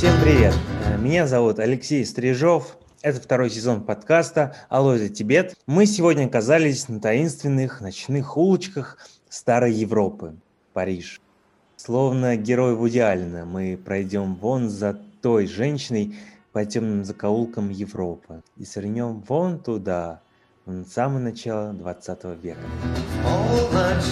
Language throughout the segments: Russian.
Всем привет! Э, Меня зовут Алексей Стрижов. Это второй сезон подкаста «Алло, это Тибет». Мы сегодня оказались на таинственных ночных улочках старой Европы, Париж. Словно герой Вуди Аллена, мы пройдем вон за той женщиной по темным закоулкам Европы и свернем вон туда, в самое начало 20 века. Полночь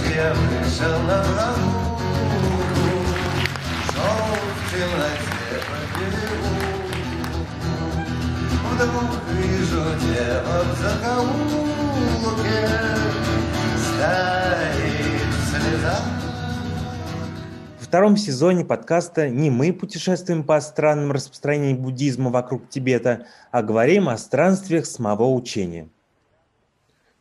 Вдруг вижу дело в закоулке, стоит слеза. Во втором сезоне подкаста не мы путешествуем по странным распространениям буддизма вокруг Тибета, а говорим о странствиях самого учения.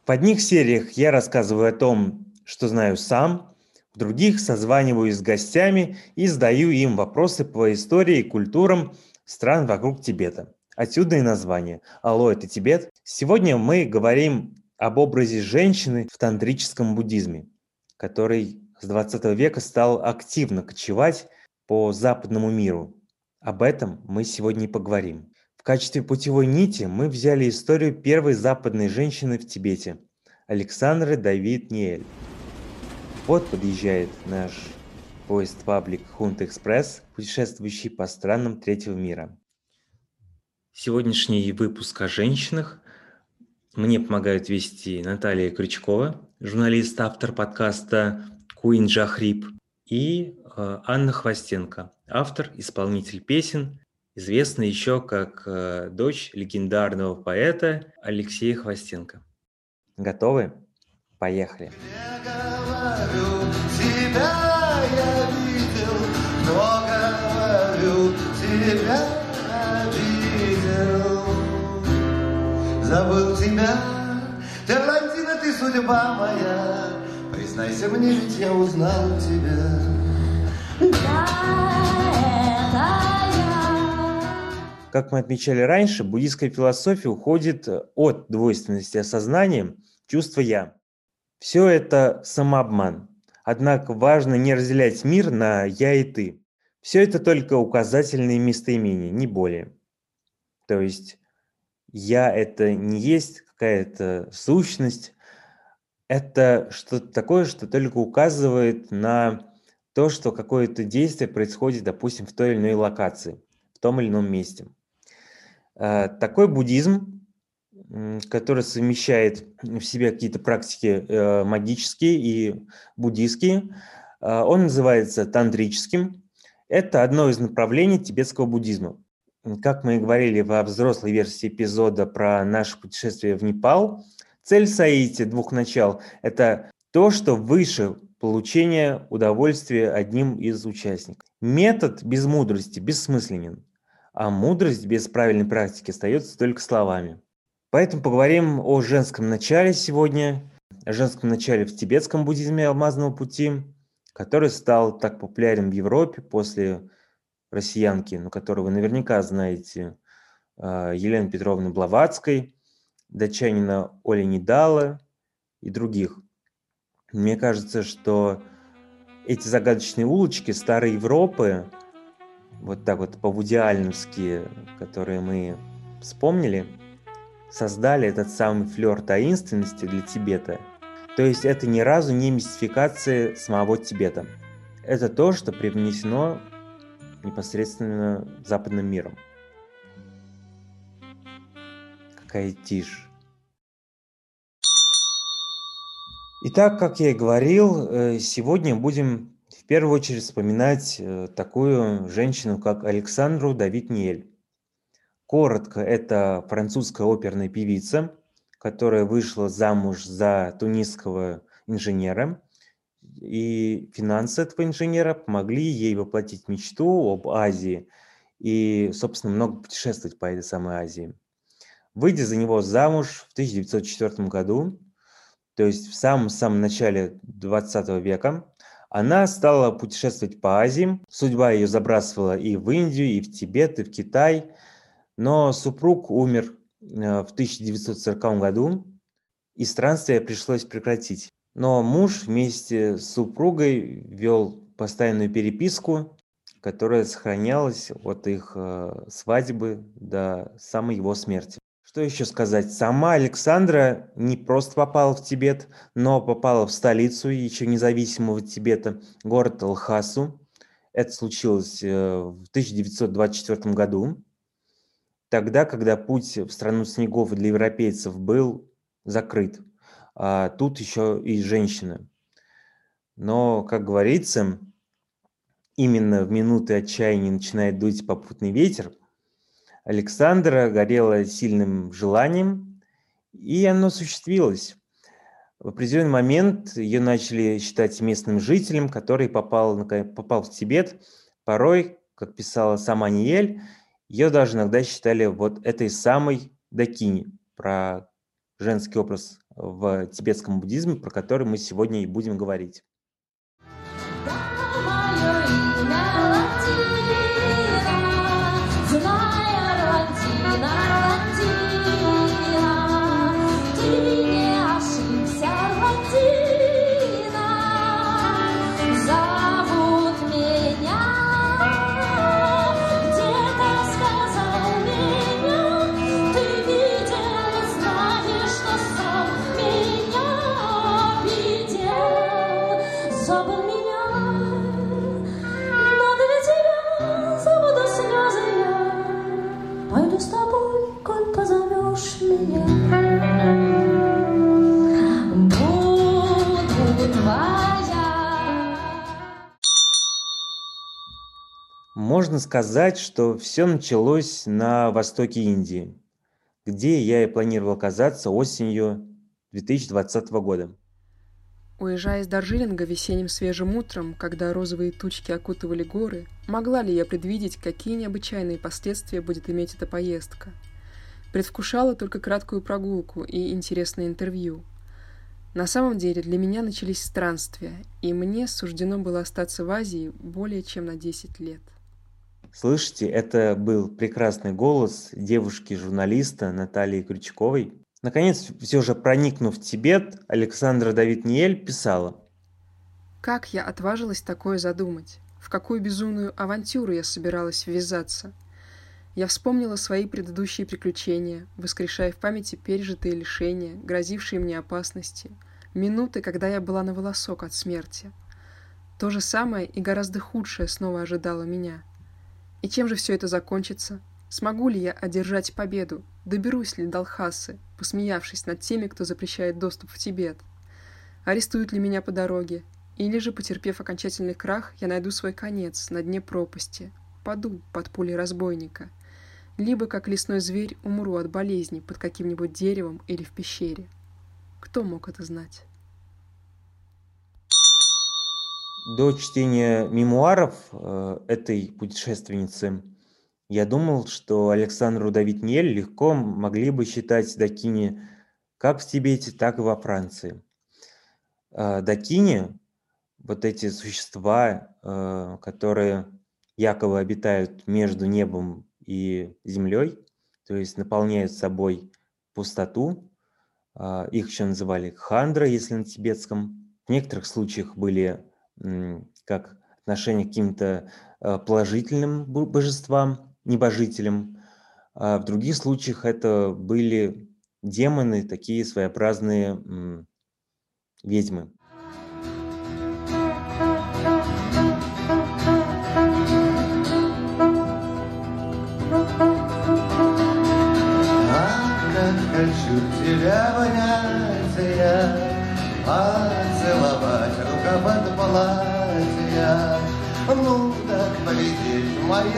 В одних сериях я рассказываю о том, что знаю сам, в других созваниваюсь с гостями и задаю им вопросы по истории и культурам стран вокруг Тибета. Отсюда и название «Алло, это Тибет». Сегодня мы говорим об образе женщины в тантрическом буддизме, который с 20 века стал активно кочевать по западному миру. Об этом мы сегодня и поговорим. В качестве путевой нити мы взяли историю первой западной женщины в Тибете – Александры Давид Ниэль. Вот подъезжает наш поезд паблик Хунт Экспресс, путешествующий по странам третьего мира. Сегодняшний выпуск о женщинах мне помогают вести Наталья Крючкова, журналист, автор подкаста Куин Джахрип, и э, Анна Хвостенко, автор, исполнитель песен, известная еще как э, дочь легендарного поэта Алексея Хвостенко. Готовы? Поехали. Я Забыл тебя, блондина, ты судьба моя. Признайся мне, ведь я узнал тебя. Как мы отмечали раньше, буддийская философия уходит от двойственности осознания чувства «я». Все это самообман. Однако важно не разделять мир на «я» и «ты». Все это только указательные местоимения, не более. То есть «я» – это не есть какая-то сущность, это что-то такое, что только указывает на то, что какое-то действие происходит, допустим, в той или иной локации, в том или ином месте. Э, Такой буддизм, который совмещает в себе какие-то практики э, магические и буддийские, э, он называется тантрическим. Это одно из направлений тибетского буддизма. Как мы и говорили во взрослой версии эпизода про наше путешествие в Непал, цель Саити двух начал – это то, что выше получения удовольствия одним из участников. Метод без мудрости бессмысленен, а мудрость без правильной практики остается только словами. Поэтому поговорим о женском начале сегодня, о женском начале в тибетском буддизме алмазного пути, который стал так популярен в Европе после россиянки, ну, которую вы наверняка знаете, э, Елены Петровны Блаватской, датчанина Оли Недала и других. Мне кажется, что эти загадочные улочки старой Европы, вот так вот по-вудиальновски, которые мы вспомнили, создали этот самый флер таинственности для Тибета. То есть это ни разу не мистификация самого Тибета. Это то, что привнесено непосредственно западным миром. Какая тишь. Итак, как я и говорил, э, сегодня будем в первую очередь вспоминать э, такую женщину, как Александру Давид Ниэль. Коротко, это французская оперная певица, которая вышла замуж за тунисского инженера, и финансы этого инженера помогли ей воплотить мечту об Азии и, собственно, много путешествовать по этой самой Азии. Выйдя за него замуж в 1904 году, то есть в самом-самом начале 20 века, она стала путешествовать по Азии. Судьба ее забрасывала и в Индию, и в Тибет, и в Китай. Но супруг умер э, в 1940 году, и странствие пришлось прекратить. Но муж вместе с супругой вел постоянную переписку, которая сохранялась от их э, свадьбы до самой его смерти. Что еще сказать? Сама Александра не просто попала в Тибет, но попала в столицу еще независимого Тибета, город Лхасу. Это случилось э, в 1924 году, тогда, когда путь в страну снегов для европейцев был закрыт. А тут еще и женщины. Но, как говорится, именно в минуты отчаяния начинает дуть попутный ветер – Александра горела сильным желанием, и оно осуществилось. В определенный момент ее начали считать местным жителем, который попал, попал в Тибет. Порой, как писала сама Ниель, ее даже иногда считали вот этой самой Дакини, про женский образ в тибетском буддизме, про который мы сегодня и будем говорить. Можно сказать, что все началось на востоке Индии, где я и планировал оказаться осенью 2020 года. Уезжая из Даржилинга весенним свежим утром, когда розовые тучки окутывали горы, могла ли я предвидеть, какие необычайные последствия будет иметь эта поездка? Предвкушала только краткую прогулку и интересное интервью. На самом деле для меня начались странствия, и мне суждено было остаться в Азии более чем на 10 лет. Слышите, это был прекрасный голос девушки-журналиста Натальи Крючковой. Наконец, все же проникнув в Тибет, Александра Давид Ниель писала. «Как я отважилась такое задумать? В какую безумную авантюру я собиралась ввязаться?» Я вспомнила свои предыдущие приключения, воскрешая в памяти пережитые лишения, грозившие мне опасности, минуты, когда я была на волосок от смерти. То же самое и гораздо худшее снова ожидало меня. И чем же все это закончится? Смогу ли я одержать победу? Доберусь ли до Алхасы, посмеявшись над теми, кто запрещает доступ в Тибет? Арестуют ли меня по дороге? Или же, потерпев окончательный крах, я найду свой конец на дне пропасти, паду под пулей разбойника — либо, как лесной зверь, умру от болезни под каким-нибудь деревом или в пещере. Кто мог это знать? До чтения мемуаров э, этой путешественницы я думал, что Александру Давид Нель легко могли бы считать Дакини как в Тибете, так и во Франции. Э, Дакини, вот эти существа, э, которые якобы обитают между небом и землей, то есть наполняют собой пустоту. А, их еще называли хандра, если на тибетском. В некоторых случаях были как отношение к каким-то а, положительным божествам, небожителям. А в других случаях это были демоны, такие своеобразные ведьмы. Поцеловать рукав платья. Ну так полететь в мои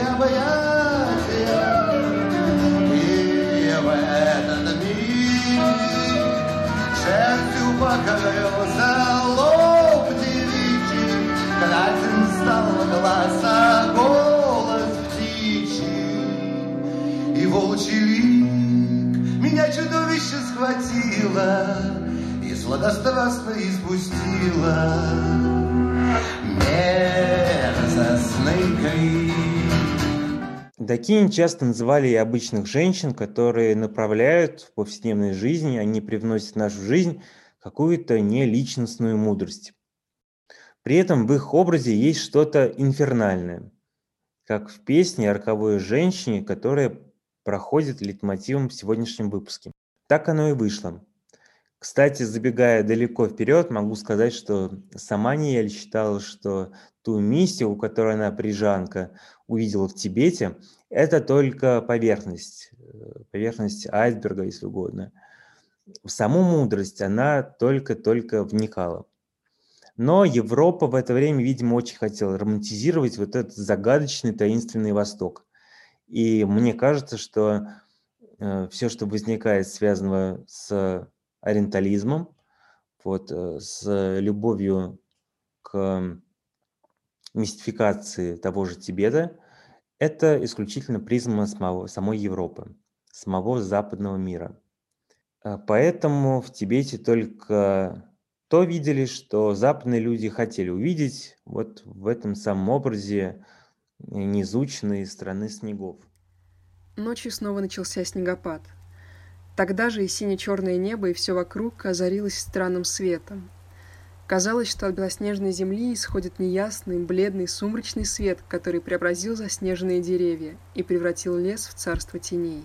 покрылся лоб девичий, Красен стал глаз, а голос птичий, И волчий лик меня чудовище схватило И сладострастно испустило. Дакини часто называли и обычных женщин, которые направляют в повседневной жизни, они привносят в нашу жизнь какую-то неличностную мудрость. При этом в их образе есть что-то инфернальное. как в песне о роковой женщине, которая проходит литмотивом в сегодняшнем выпуске. Так оно и вышло. Кстати, забегая далеко вперед, могу сказать, что сама Ниэль считала, что ту миссию, которую она прижанка увидела в Тибете, это только поверхность, э, поверхность айсберга, если угодно. В саму мудрость она только-только вникала. Но Европа в это время, видимо, очень хотела романтизировать вот этот загадочный таинственный Восток. И мне кажется, что э, все, что возникает, связанного с ориентализмом, вот, э, с любовью к мистификации того же Тибета, это исключительно призма самого, самой Европы, самого западного мира. А Поэтому в Тибете только то видели, что западные люди хотели увидеть вот в этом самом образе неизученной страны снегов. Ночью снова начался снегопад – Тогда же и сине-черное небо, и все вокруг озарилось странным светом. Казалось, что от белоснежной земли исходит неясный, бледный, сумрачный свет, который преобразил заснеженные деревья и превратил лес в царство теней.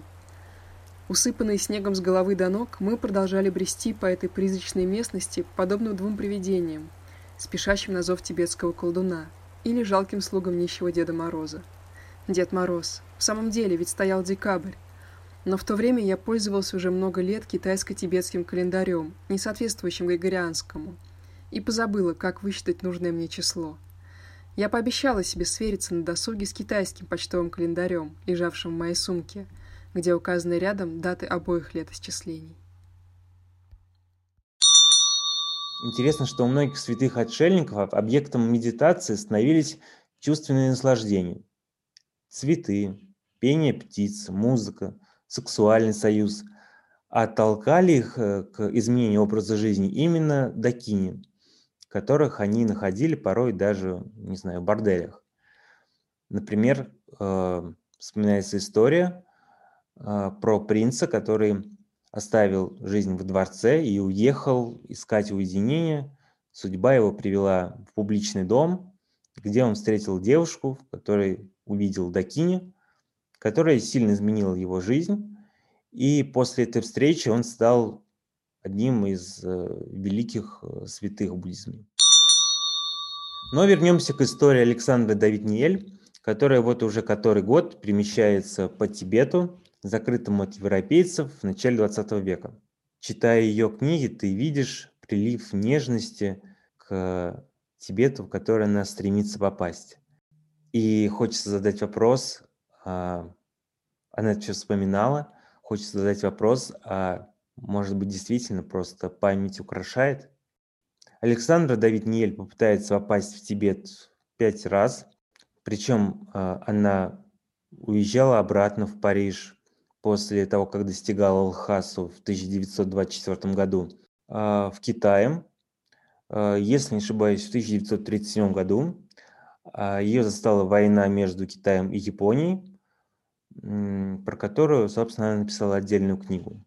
Усыпанные снегом с головы до ног, мы продолжали брести по этой призрачной местности, подобно двум привидениям, спешащим на зов тибетского колдуна или жалким слугам нищего Деда Мороза. Дед Мороз. В самом деле, ведь стоял декабрь, но в то время я пользовался уже много лет китайско-тибетским календарем, не соответствующим григорианскому, и позабыла, как высчитать нужное мне число. Я пообещала себе свериться на досуге с китайским почтовым календарем, лежавшим в моей сумке, где указаны рядом даты обоих летосчислений. Интересно, что у многих святых отшельников объектом медитации становились чувственные наслаждения. Цветы, пение птиц, музыка, сексуальный союз, а толкали их э, к изменению образа жизни именно дакини, которых они находили порой даже, не знаю, в борделях. Например, э, вспоминается история про принца, который оставил жизнь в дворце и уехал искать уединение. Судьба его привела в публичный дом, где он встретил девушку, в которой увидел Дакини, которая сильно изменила его жизнь. И после этой встречи он стал одним из э, великих э, святых в буддизме. Но вернемся к истории Александра Давидниэль, которая вот уже который год перемещается по Тибету, закрытому от европейцев в начале 20 века. Читая ее книги, ты видишь прилив нежности к Тибету, в который она стремится попасть. И хочется задать вопрос, а, она это все вспоминала. Хочется задать вопрос, а может быть действительно просто память украшает? Александра Давид Ниель попытается попасть в Тибет пять раз. Причем а, она уезжала обратно в Париж после того, как достигала Лхасу в 1924 году. А, в Китае, если не ошибаюсь, в 1937 году ее застала война между Китаем и Японией про которую, собственно, она написала отдельную книгу.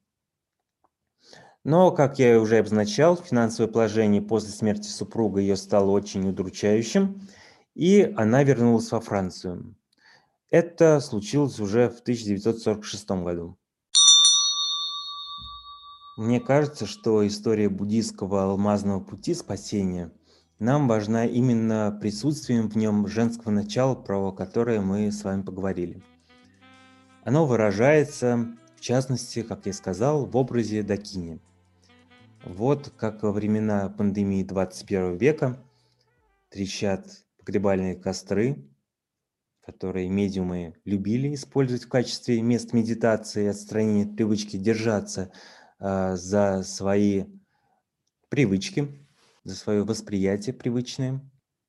Но, как я уже обозначал, финансовое положение после смерти супруга ее стало очень удручающим, и она вернулась во Францию. Это случилось уже в 1946 году. Мне кажется, что история буддийского алмазного пути спасения нам важна именно присутствием в нем женского начала, про которое мы с вами поговорили. Оно выражается, в частности, как я сказал, в образе Дакини. Вот как во времена пандемии 21 века трещат погребальные костры, которые медиумы любили использовать в качестве мест медитации отстранения от привычки держаться э, за свои привычки, за свое восприятие привычное.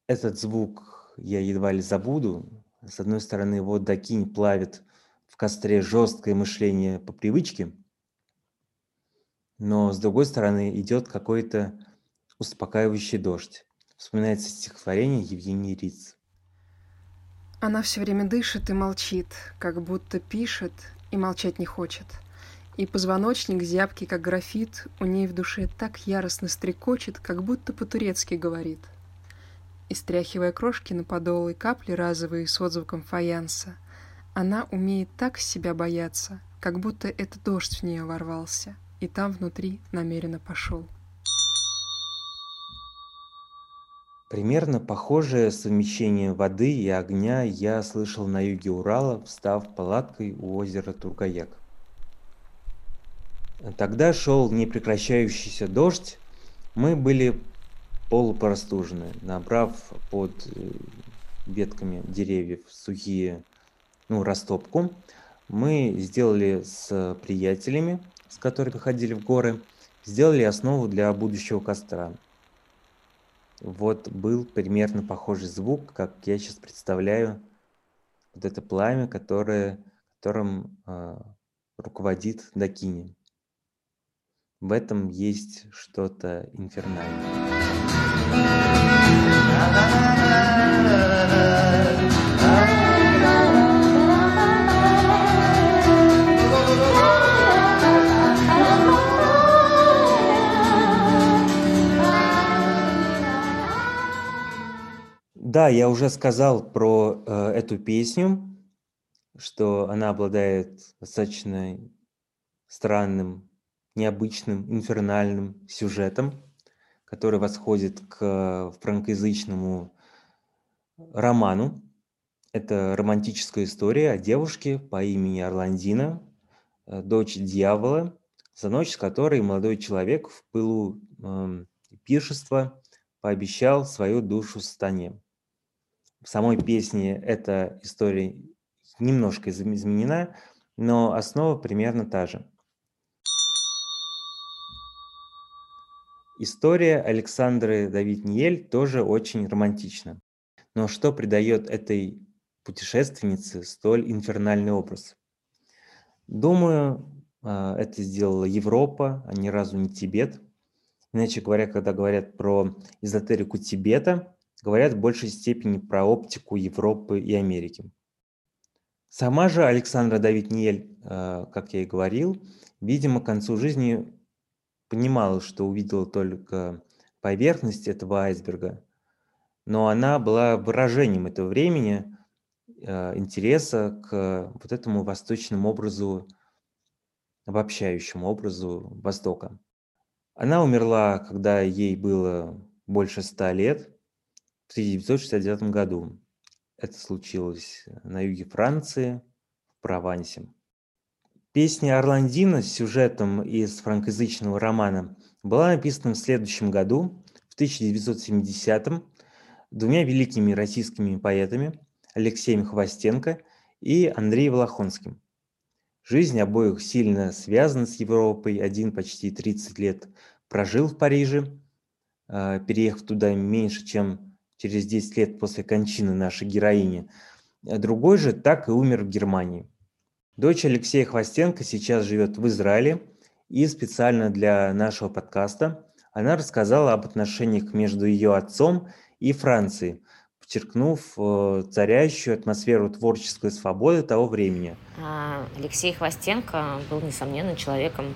Этот звук я едва ли забуду. С одной стороны, вот Дакинь плавит в костре жесткое мышление по привычке, но с другой стороны идет какой-то успокаивающий дождь. Вспоминается стихотворение Евгении Риц. Она все время дышит и молчит, как будто пишет и молчать не хочет. И позвоночник, зябкий, как графит, у ней в душе так яростно стрекочет, как будто по-турецки говорит. И стряхивая крошки на подол и капли разовые с отзвуком фаянса, она умеет так себя бояться, как будто это дождь в нее ворвался, и там внутри намеренно пошел. Примерно похожее совмещение воды и огня я слышал на юге Урала, встав палаткой у озера Тургаяк. Тогда шел непрекращающийся дождь, мы были полупростужены, набрав под э, ветками деревьев сухие, ну, растопку. Мы сделали с приятелями, с которыми ходили в горы, сделали основу для будущего костра. Вот был примерно похожий звук, как я сейчас представляю вот это пламя, которое, которым э, руководит Дакини. В этом есть что-то инфернальное. Да, я уже сказал про э, эту песню, что она обладает достаточно странным, необычным, инфернальным сюжетом, который восходит к франкоязычному роману. Это романтическая история о девушке по имени Орландина, э, дочь дьявола, за ночь с которой молодой человек в пылу э, пиршества пообещал свою душу сатане в самой песне эта история немножко изменена, но основа примерно та же. История Александры Давид Ниель тоже очень романтична. Но что придает этой путешественнице столь инфернальный образ? Думаю, а, это сделала Европа, а ни разу не Тибет. Иначе говоря, когда говорят про эзотерику Тибета, говорят в большей степени про оптику Европы и Америки. Сама же Александра Давид Ниель, э, как я и говорил, видимо, к концу жизни понимала, что увидела только поверхность этого айсберга, но она была выражением этого времени, э, интереса к вот этому восточному образу, обобщающему образу Востока. Она умерла, когда ей было больше ста лет, в 1969 году. Это случилось на юге Франции, в Провансе. Песня Орландина с сюжетом из франкоязычного романа была написана в следующем году, в 1970-м, двумя великими российскими поэтами Алексеем Хвостенко и Андреем Волохонским. Жизнь обоих сильно связана с Европой. Один почти 30 лет прожил в Париже, а, переехав туда меньше, чем через 10 лет после кончины нашей героини. А другой же так и умер в Германии. Дочь Алексея Хвостенко сейчас живет в Израиле, и специально для нашего подкаста она рассказала об отношениях между ее отцом и Францией, подчеркнув э, царящую атмосферу творческой свободы того времени. А, Алексей Хвостенко был, несомненно, человеком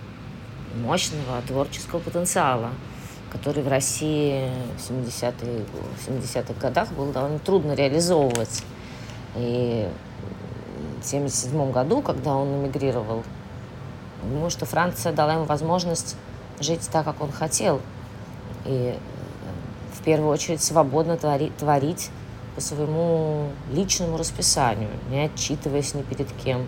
мощного творческого потенциала – который в России в 70-е, 70-х годах было довольно трудно реализовывать. И в 1977 году, когда он эмигрировал, думаю, что Франция дала ему возможность жить так, как он хотел. И в первую очередь свободно творить, творить по своему личному расписанию, не отчитываясь ни перед кем.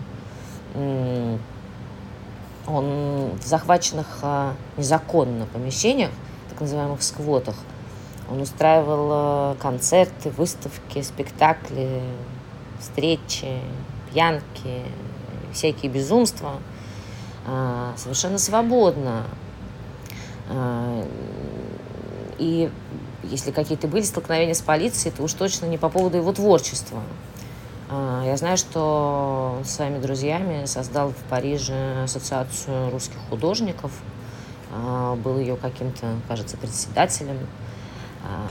Он в захваченных а, незаконно помещениях так называемых сквотах. Он устраивал э, концерты, выставки, спектакли, встречи, пьянки, всякие безумства э, совершенно свободно. Э, и если какие-то были столкновения с полицией, то уж точно не по поводу его творчества. Я знаю, что он с своими друзьями создал в Париже ассоциацию русских художников – а, был ее каким-то, кажется, председателем. А,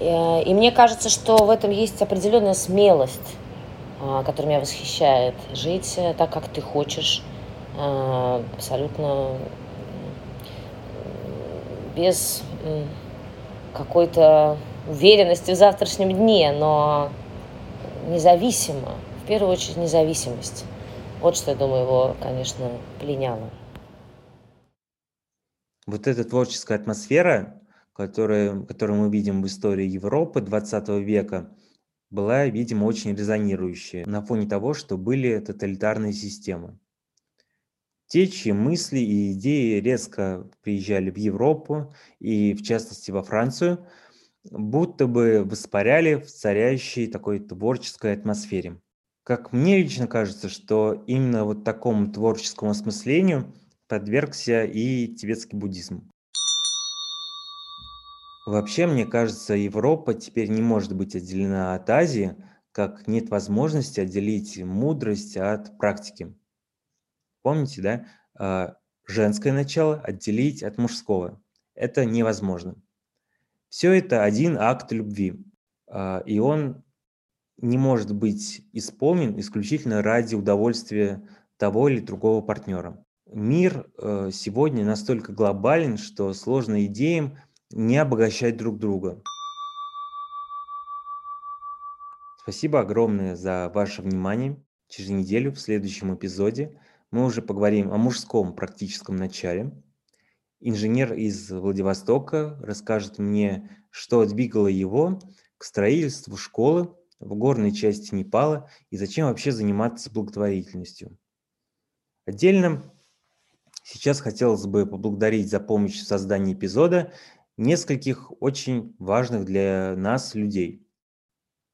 э, и мне кажется, что в этом есть определенная смелость, а, которая меня восхищает. Жить э, так, как ты хочешь, абсолютно без какой-то уверенности в завтрашнем дне, но независимо, в первую очередь независимость. Вот что, я думаю, его, конечно, пленяло. Вот эта творческая атмосфера, которую, которую мы видим в истории Европы 20 века, была, видимо, очень резонирующая на фоне того, что были тоталитарные системы. Те, чьи мысли и идеи резко приезжали в Европу и, в частности, во Францию, будто бы воспаряли в царящей такой творческой атмосфере. Как мне лично кажется, что именно вот такому творческому осмыслению подвергся и тибетский буддизм. Вообще, мне кажется, Европа теперь не может быть отделена от Азии, как нет возможности отделить мудрость от практики. Помните, да? А, женское начало отделить от мужского. Это невозможно. Все это один акт любви, а, и он не может быть исполнен исключительно ради удовольствия того или другого партнера. Мир э, сегодня настолько глобален, что сложно идеям не обогащать друг друга. Спасибо огромное за ваше внимание. Через неделю в следующем эпизоде мы уже поговорим о мужском практическом начале. Инженер из Владивостока расскажет мне, что двигало его к строительству школы в горной части Непала и зачем вообще заниматься благотворительностью. Отдельно сейчас хотелось бы поблагодарить за помощь в создании эпизода нескольких очень важных для нас людей.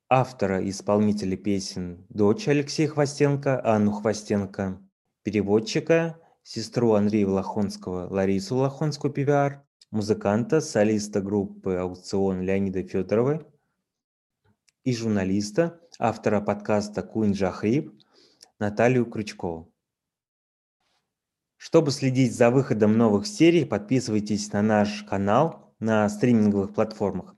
Автора и исполнителя песен дочь Алексея Хвостенко, Анну Хвостенко, переводчика, сестру Андрея Влахонского, Ларису Влахонскую, PVR, музыканта, солиста группы «Аукцион» Леонида Федорова и журналиста, автора подкаста «Куин Жахриб» Наталью Крючкову. Чтобы следить за выходом новых серий, подписывайтесь на наш канал – на стриминговых платформах.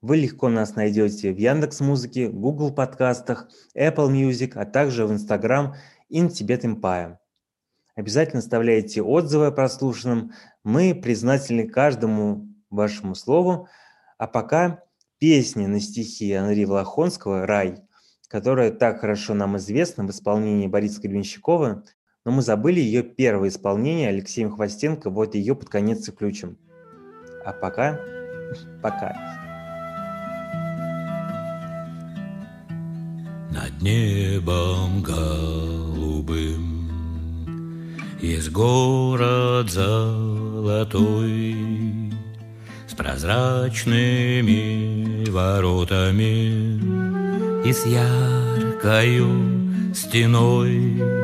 Вы легко нас найдете в Яндекс Музыке, Google подкастах, Apple Music, а также в Instagram in Tibet Empire. Обязательно оставляйте отзывы о прослушанном. Мы признательны каждому вашему слову. А пока песня на стихи Анри Влахонского «Рай», которая так хорошо нам известна в исполнении Бориса Гребенщикова, но мы забыли ее первое исполнение Алексеем Хвостенко, вот ее под конец и включим. А пока, пока. Над небом голубым Есть город золотой С прозрачными воротами И с яркою стеной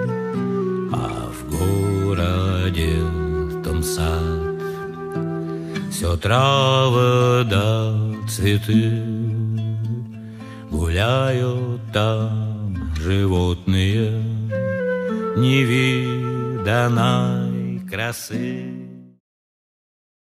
городе том сад. Все травы да цветы Гуляют там животные Невиданной красы